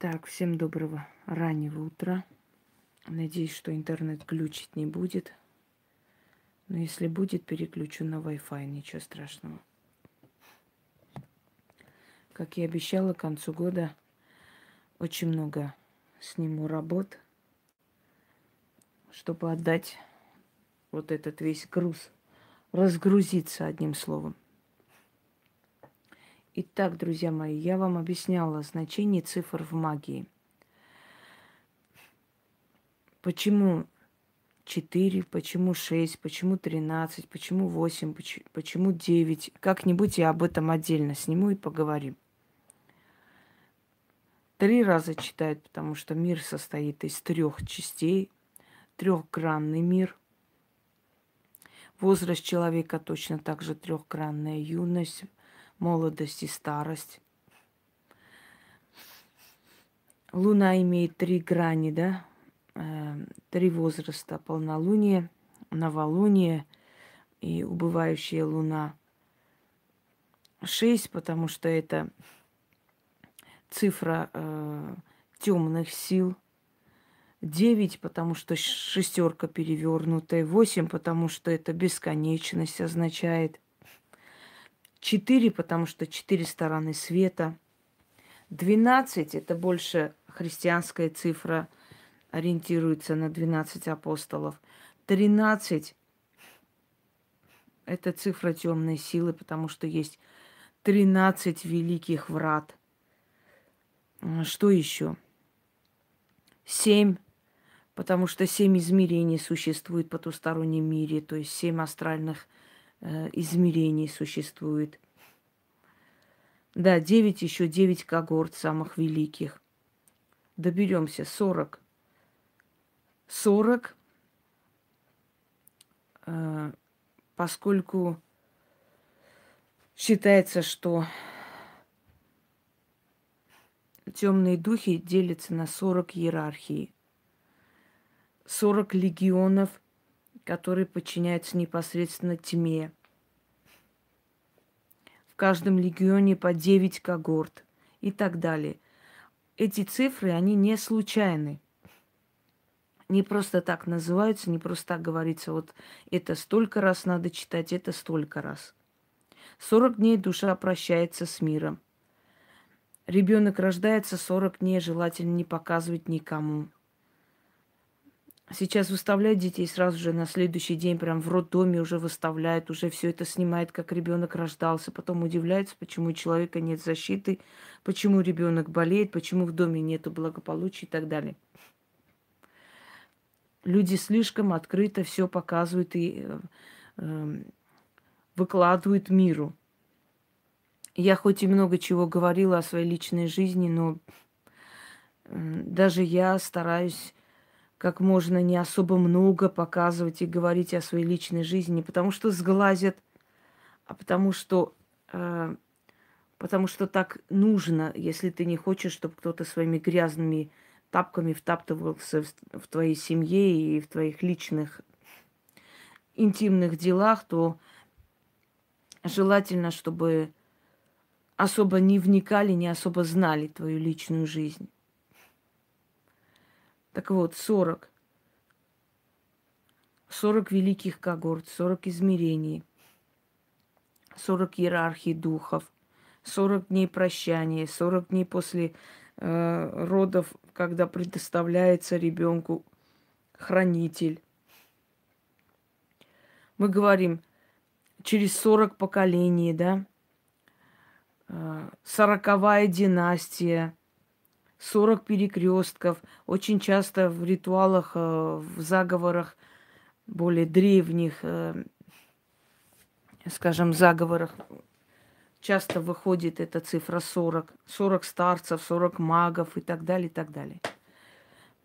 Так, всем доброго раннего утра. Надеюсь, что интернет глючить не будет. Но если будет, переключу на Wi-Fi, ничего страшного. Как и обещала, к концу года очень много сниму работ, чтобы отдать вот этот весь груз, разгрузиться одним словом. Итак, друзья мои, я вам объясняла значение цифр в магии. Почему 4, почему 6, почему 13, почему 8, почему 9. Как-нибудь я об этом отдельно сниму и поговорим. Три раза читают, потому что мир состоит из трех частей, трехгранный мир. Возраст человека точно так же трехгранная юность, молодость и старость. Луна имеет три грани, да? Э, три возраста. Полнолуние, новолуние и убывающая луна. Шесть, потому что это цифра э, темных сил. Девять, потому что шестерка перевернутая. Восемь, потому что это бесконечность означает – Четыре, потому что четыре стороны света. Двенадцать – это больше христианская цифра, ориентируется на 12 апостолов. Тринадцать – это цифра темной силы, потому что есть 13 великих врат. Что еще? Семь, потому что семь измерений существует в потустороннем мире, то есть семь астральных измерений существует. Да, девять, еще девять когорт самых великих. Доберемся, сорок. Сорок, э, поскольку считается, что темные духи делятся на 40 иерархий. 40 легионов которые подчиняются непосредственно тьме. В каждом легионе по 9 когорт и так далее. Эти цифры, они не случайны. Не просто так называются, не просто так говорится, вот это столько раз надо читать, это столько раз. 40 дней душа прощается с миром. Ребенок рождается 40 дней, желательно не показывать никому. Сейчас выставляют детей сразу же на следующий день, прям в роддоме уже выставляют, уже все это снимает, как ребенок рождался. Потом удивляются, почему у человека нет защиты, почему ребенок болеет, почему в доме нет благополучия и так далее. Люди слишком открыто все показывают и э, э, выкладывают миру. Я хоть и много чего говорила о своей личной жизни, но э, даже я стараюсь как можно не особо много показывать и говорить о своей личной жизни, не потому что сглазят, а потому что, э, потому что так нужно, если ты не хочешь, чтобы кто-то своими грязными тапками втаптывался в, в твоей семье и в твоих личных интимных делах, то желательно, чтобы особо не вникали, не особо знали твою личную жизнь. Так вот, 40. 40 великих когорт, 40 измерений, 40 иерархий духов, 40 дней прощания, 40 дней после э, родов, когда предоставляется ребенку хранитель. Мы говорим, через 40 поколений, да, э, сороковая династия – 40 перекрестков. Очень часто в ритуалах, э, в заговорах более древних, э, скажем, заговорах часто выходит эта цифра 40. 40 старцев, 40 магов и так далее, и так далее.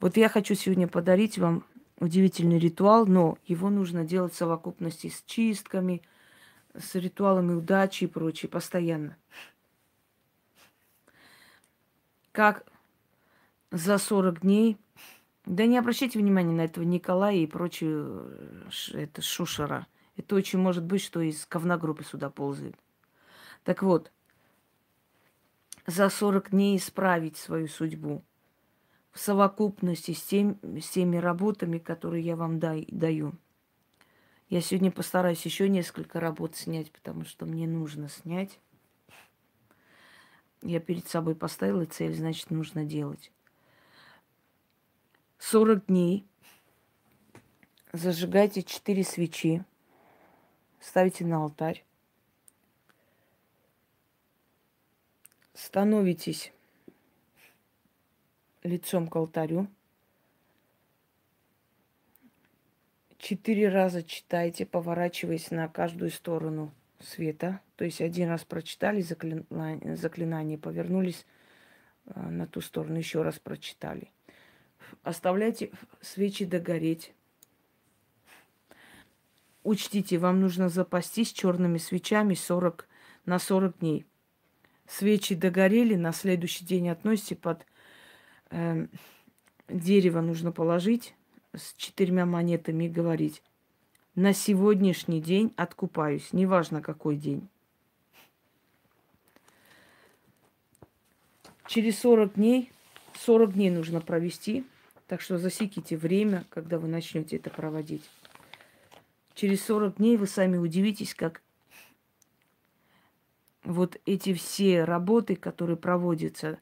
Вот я хочу сегодня подарить вам удивительный ритуал, но его нужно делать в совокупности с чистками, с ритуалами удачи и прочее, постоянно. Как за 40 дней. Да не обращайте внимания на этого Николая и прочую это шушера. Это очень может быть, что из говногруппы сюда ползает. Так вот, за 40 дней исправить свою судьбу в совокупности с, тем, с теми работами, которые я вам дай, даю. Я сегодня постараюсь еще несколько работ снять, потому что мне нужно снять. Я перед собой поставила цель, значит, нужно делать. 40 дней зажигайте 4 свечи, ставите на алтарь. становитесь лицом к алтарю. Четыре раза читайте, поворачиваясь на каждую сторону света. То есть один раз прочитали заклинание, заклинание повернулись э, на ту сторону, еще раз прочитали. Оставляйте свечи догореть. Учтите, вам нужно запастись черными свечами 40, на 40 дней. Свечи догорели, на следующий день относите под э, дерево нужно положить с четырьмя монетами и говорить. На сегодняшний день откупаюсь, неважно какой день. Через 40 дней, 40 дней нужно провести, так что засеките время, когда вы начнете это проводить. Через 40 дней вы сами удивитесь, как вот эти все работы, которые проводятся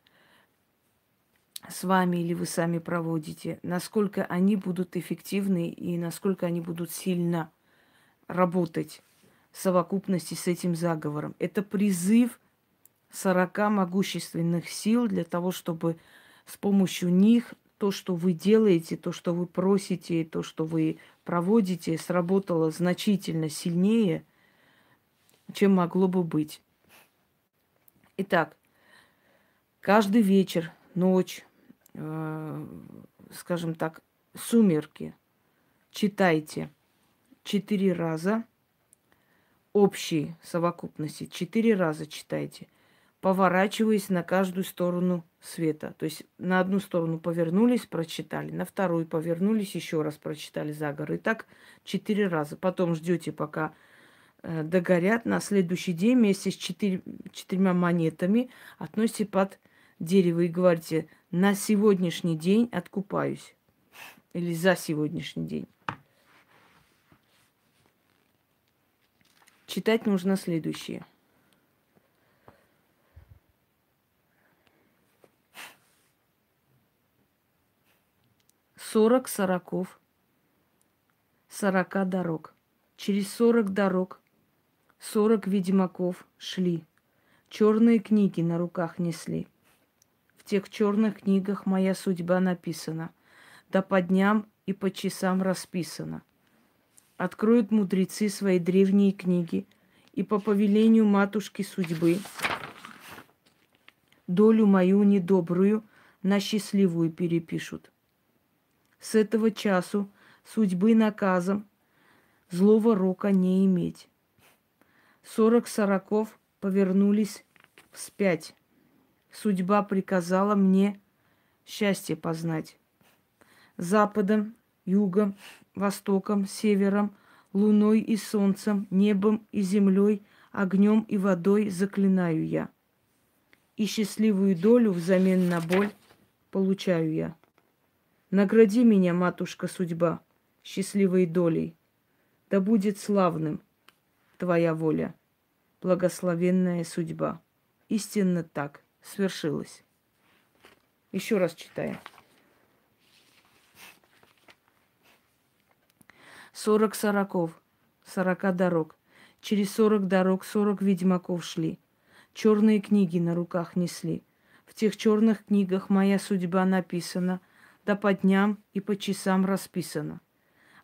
с вами или вы сами проводите, насколько они будут эффективны и насколько они будут сильно работать в совокупности с этим заговором. Это призыв 40 могущественных сил для того, чтобы с помощью них то, что вы делаете, то, что вы просите, то, что вы проводите, сработало значительно сильнее, чем могло бы быть. Итак, каждый вечер, ночь, э, скажем так, сумерки читайте четыре раза общие совокупности, четыре раза читайте, поворачиваясь на каждую сторону света. То есть на одну сторону повернулись, прочитали, на вторую повернулись, еще раз прочитали заговор. И так четыре раза. Потом ждете, пока Э, догорят на следующий день вместе с четырь, четырьмя монетами относите под дерево и говорите, на сегодняшний день откупаюсь. Или за сегодняшний день. Читать нужно следующее. Сорок сороков, сорока дорог. Через сорок дорог Сорок ведьмаков шли, черные книги на руках несли. В тех черных книгах моя судьба написана, да по дням и по часам расписана. Откроют мудрецы свои древние книги и по повелению матушки судьбы долю мою недобрую на счастливую перепишут. С этого часу судьбы наказом злого рока не иметь. Сорок сороков повернулись вспять. Судьба приказала мне счастье познать. Западом, югом, востоком, севером, луной и солнцем, небом и землей, огнем и водой заклинаю я. И счастливую долю взамен на боль получаю я. Награди меня, матушка судьба, счастливой долей. Да будет славным – твоя воля, благословенная судьба. Истинно так свершилось. Еще раз читаем. Сорок сороков, сорока дорог. Через сорок дорог сорок ведьмаков шли. Черные книги на руках несли. В тех черных книгах моя судьба написана, да по дням и по часам расписана.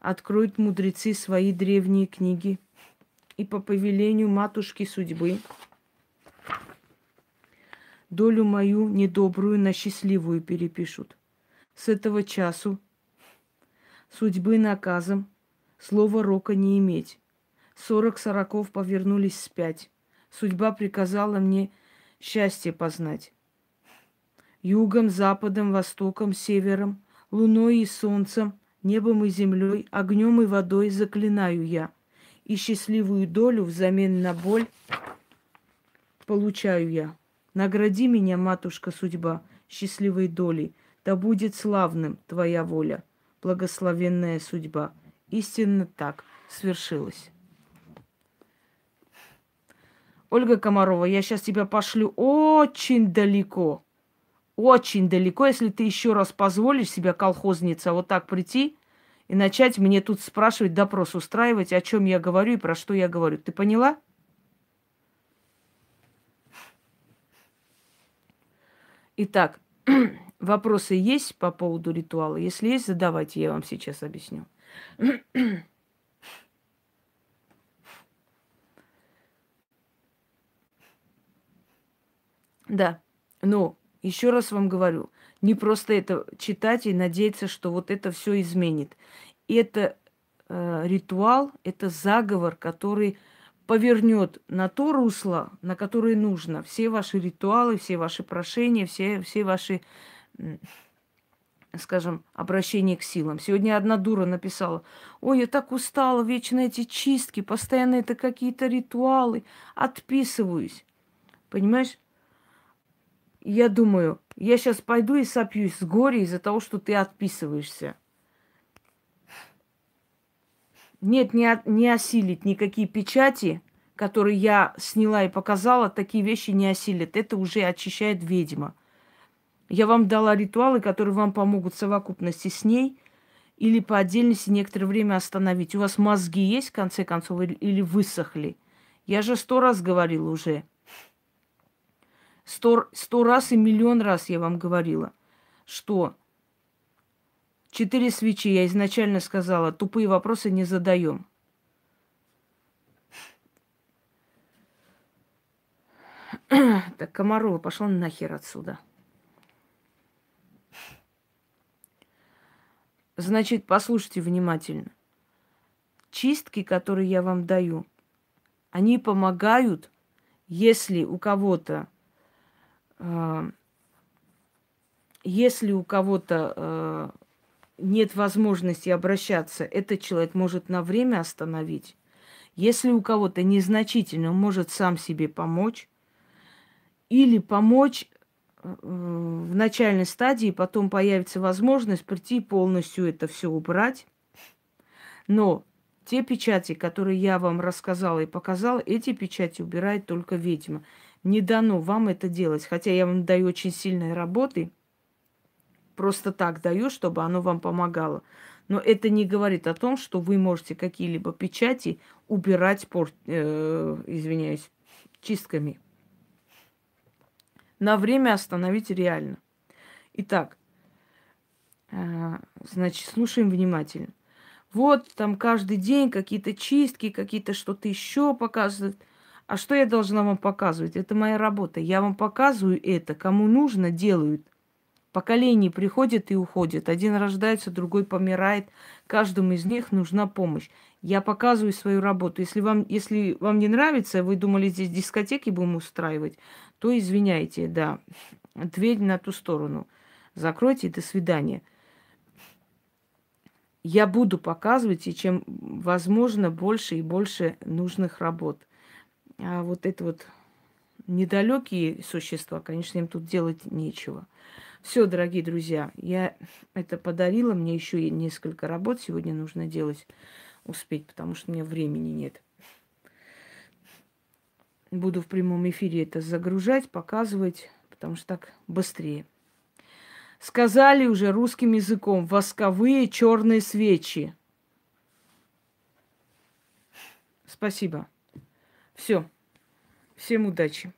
Откроют мудрецы свои древние книги, и по повелению матушки судьбы долю мою недобрую на счастливую перепишут. С этого часу судьбы наказом слова рока не иметь. Сорок сороков повернулись спять. Судьба приказала мне счастье познать. Югом, западом, востоком, севером, луной и солнцем, небом и землей, огнем и водой заклинаю я – и счастливую долю взамен на боль получаю я. Награди меня, матушка судьба, счастливой долей. Да будет славным твоя воля, благословенная судьба. Истинно так свершилось. Ольга Комарова, я сейчас тебя пошлю очень далеко. Очень далеко, если ты еще раз позволишь себя, колхозница, вот так прийти и начать мне тут спрашивать, допрос устраивать, о чем я говорю и про что я говорю. Ты поняла? Итак, вопросы есть по поводу ритуала? Если есть, задавайте, я вам сейчас объясню. Да, но еще раз вам говорю, не просто это читать и надеяться, что вот это все изменит. Это э, ритуал, это заговор, который повернет на то русло, на которое нужно. Все ваши ритуалы, все ваши прошения, все, все ваши, скажем, обращения к силам. Сегодня одна дура написала, ой, я так устала, вечно эти чистки, постоянно это какие-то ритуалы, отписываюсь. Понимаешь? Я думаю, я сейчас пойду и сопьюсь с горя из-за того, что ты отписываешься. Нет, не, не осилить никакие печати, которые я сняла и показала, такие вещи не осилят. Это уже очищает ведьма. Я вам дала ритуалы, которые вам помогут в совокупности с ней или по отдельности некоторое время остановить. У вас мозги есть, в конце концов, или высохли? Я же сто раз говорила уже – Сто, сто раз и миллион раз я вам говорила, что четыре свечи, я изначально сказала, тупые вопросы не задаем. Так, Комарова, пошла нахер отсюда. Значит, послушайте внимательно. Чистки, которые я вам даю, они помогают, если у кого-то если у кого-то а, нет возможности обращаться, этот человек может на время остановить. Если у кого-то незначительно, он может сам себе помочь. Или помочь а, в начальной стадии, потом появится возможность прийти полностью это все убрать. Но те печати, которые я вам рассказала и показала, эти печати убирает только ведьма не дано вам это делать. Хотя я вам даю очень сильные работы, просто так даю, чтобы оно вам помогало. Но это не говорит о том, что вы можете какие-либо печати убирать, пор, э, извиняюсь, чистками. На время остановить реально. Итак, э, значит, слушаем внимательно. Вот там каждый день какие-то чистки, какие-то что-то еще показывают. А что я должна вам показывать? Это моя работа. Я вам показываю это. Кому нужно, делают. Поколения приходят и уходят. Один рождается, другой помирает. Каждому из них нужна помощь. Я показываю свою работу. Если вам, если вам не нравится, вы думали, здесь дискотеки будем устраивать, то извиняйте, да. Дверь на ту сторону. Закройте, до свидания. Я буду показывать, и чем возможно больше и больше нужных работ. А вот это вот недалекие существа, конечно, им тут делать нечего. Все, дорогие друзья, я это подарила. Мне еще несколько работ сегодня нужно делать, успеть, потому что у меня времени нет. Буду в прямом эфире это загружать, показывать, потому что так быстрее. Сказали уже русским языком восковые черные свечи. Спасибо. Все. Всем удачи.